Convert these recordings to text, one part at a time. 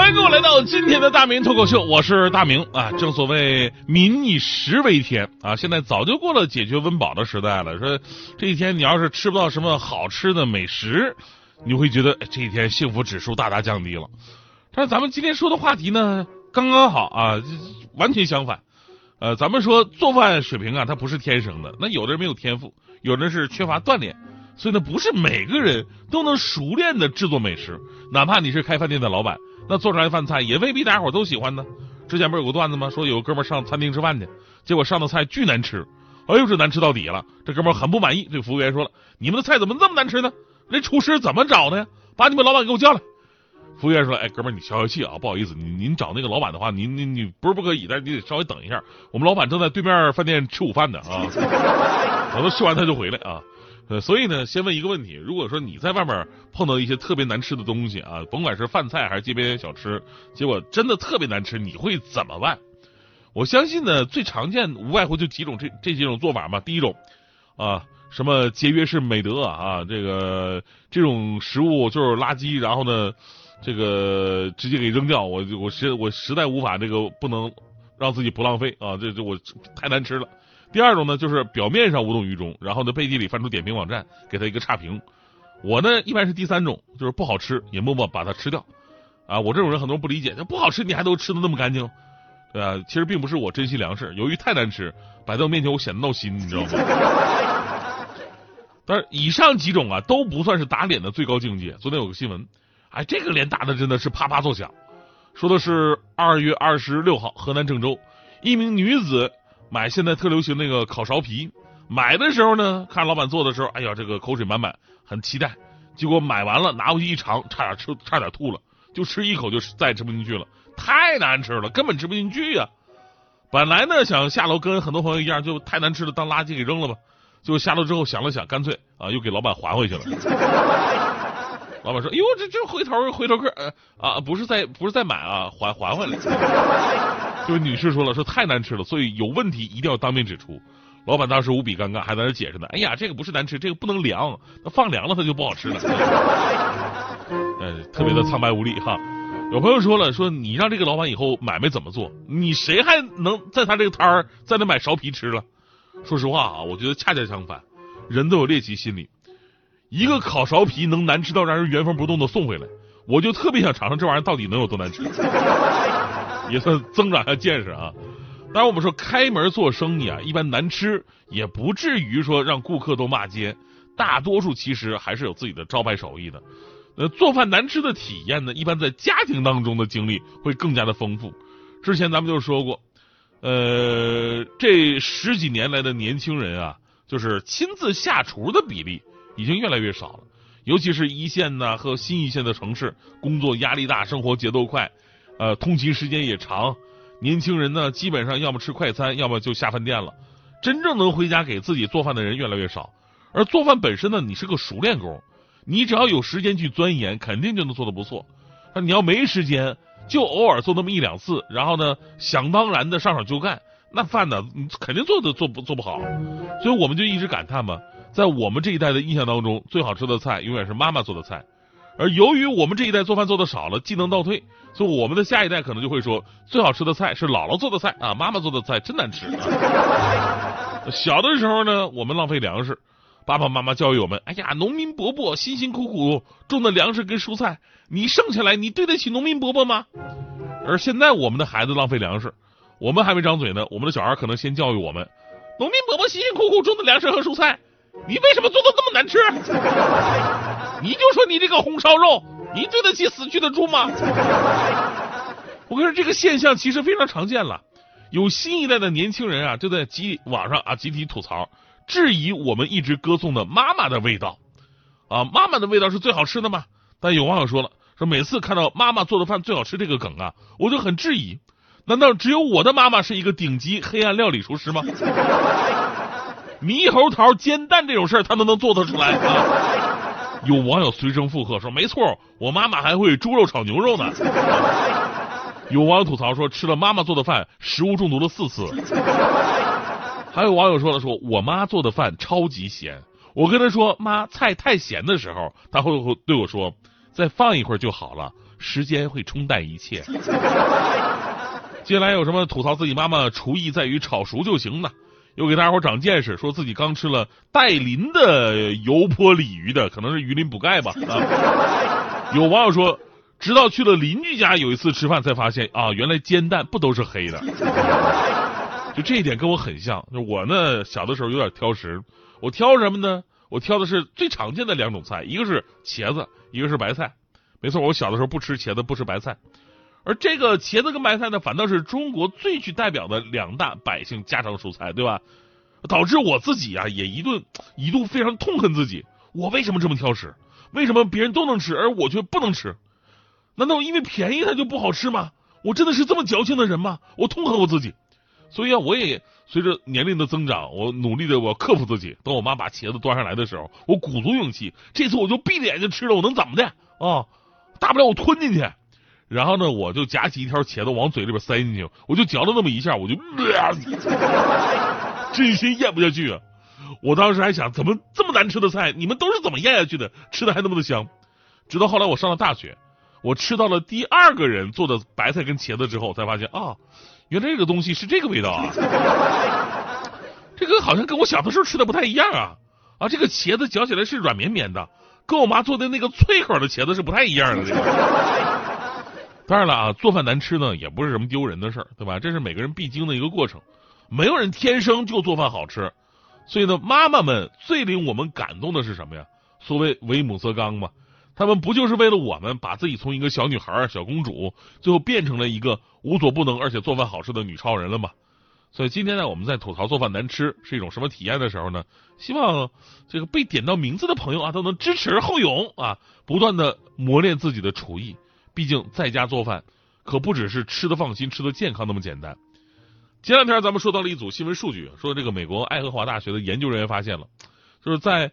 欢迎各位来到今天的大明脱口秀，我是大明啊。正所谓民以食为天啊，现在早就过了解决温饱的时代了。说这一天你要是吃不到什么好吃的美食，你会觉得这一天幸福指数大大降低了。但是咱们今天说的话题呢，刚刚好啊，完全相反。呃，咱们说做饭水平啊，它不是天生的，那有的人没有天赋，有的人是缺乏锻炼。所以呢，不是每个人都能熟练的制作美食，哪怕你是开饭店的老板，那做出来的饭菜也未必大家伙都喜欢呢。之前不是有个段子吗？说有个哥们上餐厅吃饭去，结果上的菜巨难吃，哎呦这难吃到底了。这哥们很不满意，对服务员说了：“你们的菜怎么这么难吃呢？那厨师怎么找的呀？把你们老板给我叫来。”服务员说：“哎，哥们你消消气啊，不好意思，您您找那个老板的话，您您你不是不可以，但是你得稍微等一下，我们老板正在对面饭店吃午饭呢啊，等他吃完他就回来啊。”呃，所以呢，先问一个问题：如果说你在外面碰到一些特别难吃的东西啊，甭管是饭菜还是街边小吃，结果真的特别难吃，你会怎么办？我相信呢，最常见无外乎就几种这这几种做法嘛。第一种啊，什么节约是美德啊，这个这种食物就是垃圾，然后呢，这个直接给扔掉。我我实我实在无法这个不能让自己不浪费啊，这这我太难吃了。第二种呢，就是表面上无动于衷，然后呢背地里翻出点评网站给他一个差评。我呢一般是第三种，就是不好吃也默默把它吃掉。啊，我这种人很多人不理解，那不好吃你还都吃的那么干净，对吧？其实并不是我珍惜粮食，由于太难吃，摆在我面前我显得闹心，你知道吗？但是以上几种啊都不算是打脸的最高境界。昨天有个新闻，哎，这个脸打的真的是啪啪作响。说的是二月二十六号，河南郑州一名女子。买现在特流行那个烤苕皮，买的时候呢，看老板做的时候，哎呀，这个口水满满，很期待。结果买完了拿回去一尝，差点吃，差点吐了，就吃一口就再也吃不进去了，太难吃了，根本吃不进去呀。本来呢想下楼跟很多朋友一样，就太难吃了当垃圾给扔了吧。就下楼之后想了想，干脆啊又给老板还回去了。老板说：“哟，这这回头回头客呃啊，不是在不是在买啊，还还回来。”这位女士说了，说太难吃了，所以有问题一定要当面指出。老板当时无比尴尬，还在那解释呢。哎呀，这个不是难吃，这个不能凉，那放凉了它就不好吃了。呃，特别的苍白无力哈。有朋友说了，说你让这个老板以后买卖怎么做？你谁还能在他这个摊儿在那买苕皮吃了？说实话啊，我觉得恰恰相反，人都有猎奇心理。一个烤苕皮能难吃到让人原封不动的送回来，我就特别想尝尝这玩意儿到底能有多难吃。也算增长下见识啊！当然，我们说开门做生意啊，一般难吃也不至于说让顾客都骂街，大多数其实还是有自己的招牌手艺的。呃，做饭难吃的体验呢，一般在家庭当中的经历会更加的丰富。之前咱们就说过，呃，这十几年来的年轻人啊，就是亲自下厨的比例已经越来越少了，尤其是一线呢和新一线的城市，工作压力大，生活节奏快。呃，通勤时间也长，年轻人呢，基本上要么吃快餐，要么就下饭店了。真正能回家给自己做饭的人越来越少。而做饭本身呢，你是个熟练工，你只要有时间去钻研，肯定就能做的不错。那你要没时间，就偶尔做那么一两次，然后呢，想当然的上手就干，那饭呢，你肯定做的做不做不好。所以我们就一直感叹嘛，在我们这一代的印象当中，最好吃的菜永远是妈妈做的菜。而由于我们这一代做饭做的少了，技能倒退，所以我们的下一代可能就会说，最好吃的菜是姥姥做的菜啊，妈妈做的菜真难吃。小的时候呢，我们浪费粮食，爸爸妈妈教育我们，哎呀，农民伯伯辛辛苦苦种的粮食跟蔬菜，你剩下来，你对得起农民伯伯吗？而现在我们的孩子浪费粮食，我们还没张嘴呢，我们的小孩可能先教育我们，农民伯伯辛辛苦苦种的粮食和蔬菜，你为什么做的这么难吃？你就说你这个红烧肉，你对得起死去的猪吗？我跟你说，这个现象其实非常常见了。有新一代的年轻人啊，就在集网上啊集体吐槽，质疑我们一直歌颂的妈妈的味道啊，妈妈的味道是最好吃的吗？但有网友说了，说每次看到妈妈做的饭最好吃这个梗啊，我就很质疑，难道只有我的妈妈是一个顶级黑暗料理厨师吗？猕猴桃煎蛋这种事儿，他都能做得出来啊！有网友随声附和说：“没错，我妈妈还会猪肉炒牛肉呢。”有网友吐槽说：“吃了妈妈做的饭，食物中毒了四次。”还有网友说了：“说我妈做的饭超级咸，我跟她说妈菜太咸的时候，她会对我说再放一会儿就好了，时间会冲淡一切。”接下来有什么吐槽自己妈妈厨艺在于炒熟就行呢？又给大家伙长见识，说自己刚吃了带鳞的油泼鲤鱼的，可能是鱼鳞补钙吧。啊，有网友说，直到去了邻居家有一次吃饭才发现啊，原来煎蛋不都是黑的。就这一点跟我很像。就我呢，小的时候有点挑食，我挑什么呢？我挑的是最常见的两种菜，一个是茄子，一个是白菜。没错，我小的时候不吃茄子，不吃白菜。而这个茄子跟白菜呢，反倒是中国最具代表的两大百姓家常蔬菜，对吧？导致我自己啊，也一顿一度非常痛恨自己，我为什么这么挑食？为什么别人都能吃，而我却不能吃？难道因为便宜它就不好吃吗？我真的是这么矫情的人吗？我痛恨我自己，所以啊，我也随着年龄的增长，我努力的我克服自己。等我妈把茄子端上来的时候，我鼓足勇气，这次我就闭着眼睛吃了，我能怎么的啊？大不了我吞进去。然后呢，我就夹起一条茄子往嘴里边塞进去，我就嚼了那么一下，我就，真心咽不下去。啊！我当时还想，怎么这么难吃的菜，你们都是怎么咽下去的？吃的还那么的香。直到后来我上了大学，我吃到了第二个人做的白菜跟茄子之后，才发现啊，原来这个东西是这个味道啊。这个好像跟我小的时候吃的不太一样啊啊，这个茄子嚼起来是软绵绵的，跟我妈做的那个脆口的茄子是不太一样的。这个。当然了啊，做饭难吃呢，也不是什么丢人的事儿，对吧？这是每个人必经的一个过程，没有人天生就做饭好吃。所以呢，妈妈们最令我们感动的是什么呀？所谓为母则刚嘛，他们不就是为了我们把自己从一个小女孩、小公主，最后变成了一个无所不能而且做饭好吃的女超人了吗？所以今天呢，我们在吐槽做饭难吃是一种什么体验的时候呢，希望这个被点到名字的朋友啊，都能知耻而后勇啊，不断的磨练自己的厨艺。毕竟在家做饭可不只是吃的放心、吃的健康那么简单。前两天咱们说到了一组新闻数据，说这个美国爱荷华大学的研究人员发现了，就是在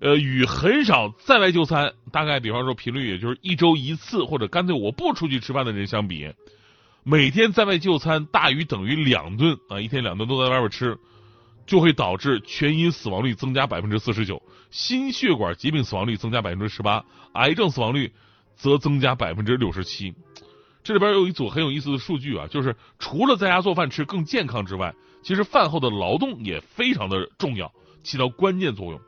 呃与很少在外就餐，大概比方说频率也就是一周一次或者干脆我不出去吃饭的人相比，每天在外就餐大于等于两顿啊，一天两顿都在外边吃，就会导致全因死亡率增加百分之四十九，心血管疾病死亡率增加百分之十八，癌症死亡率。则增加百分之六十七。这里边有一组很有意思的数据啊，就是除了在家做饭吃更健康之外，其实饭后的劳动也非常的重要，起到关键作用。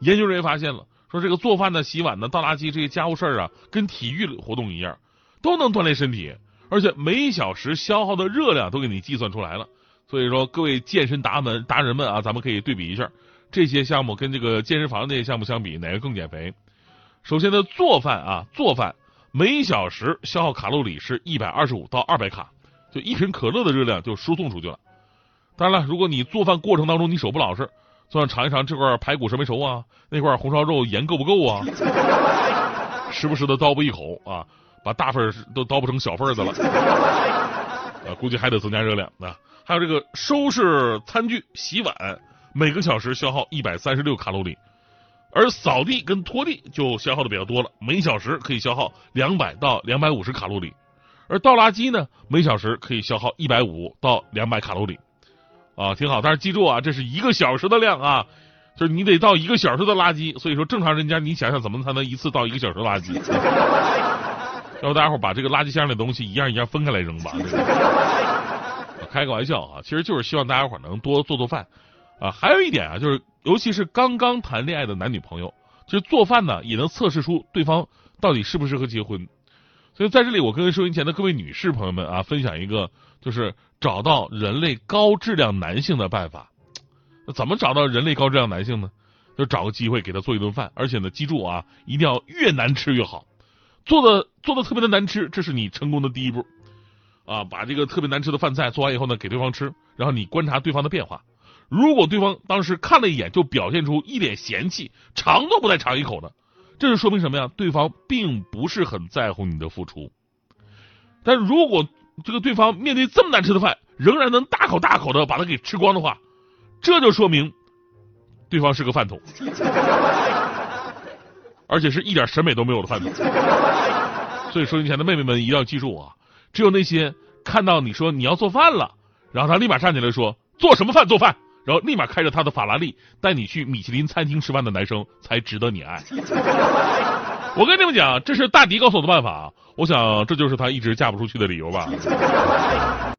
研究人员发现了，说这个做饭呢、洗碗呢、倒垃圾这些家务事儿啊，跟体育活动一样，都能锻炼身体，而且每小时消耗的热量都给你计算出来了。所以说，各位健身达们达人们啊，咱们可以对比一下这些项目跟这个健身房那些项目相比，哪个更减肥？首先呢，做饭啊，做饭每小时消耗卡路里是一百二十五到二百卡，就一瓶可乐的热量就输送出去了。当然了，如果你做饭过程当中你手不老实，就想尝一尝这块排骨熟没熟啊，那块红烧肉盐够不够啊，时不时的叨啵一口啊，把大份都叨不成小份子了，啊，估计还得增加热量啊。还有这个收拾餐具、洗碗，每个小时消耗一百三十六卡路里。而扫地跟拖地就消耗的比较多了，每小时可以消耗两百到两百五十卡路里，而倒垃圾呢，每小时可以消耗一百五到两百卡路里，啊，挺好。但是记住啊，这是一个小时的量啊，就是你得倒一个小时的垃圾。所以说，正常人家你想想怎么才能一次倒一个小时垃圾？要不大家伙把这个垃圾箱里的东西一样一样分开来扔吧。开个玩笑啊，其实就是希望大家伙能多做做饭。啊，还有一点啊，就是尤其是刚刚谈恋爱的男女朋友，其实做饭呢也能测试出对方到底适不适合结婚。所以在这里，我跟收音前的各位女士朋友们啊，分享一个就是找到人类高质量男性的办法。那怎么找到人类高质量男性呢？就找个机会给他做一顿饭，而且呢，记住啊，一定要越难吃越好，做的做的特别的难吃，这是你成功的第一步。啊，把这个特别难吃的饭菜做完以后呢，给对方吃，然后你观察对方的变化。如果对方当时看了一眼就表现出一脸嫌弃，尝都不带尝一口的，这就说明什么呀？对方并不是很在乎你的付出。但如果这个对方面对这么难吃的饭，仍然能大口大口的把它给吃光的话，这就说明对方是个饭桶，而且是一点审美都没有的饭桶。所以收音前的妹妹们一定要记住啊，只有那些看到你说你要做饭了，然后他立马站起来说做什么饭做饭，然后立马开着他的法拉利带你去米其林餐厅吃饭的男生才值得你爱。我跟你们讲，这是大迪告诉我的办法啊，我想这就是他一直嫁不出去的理由吧。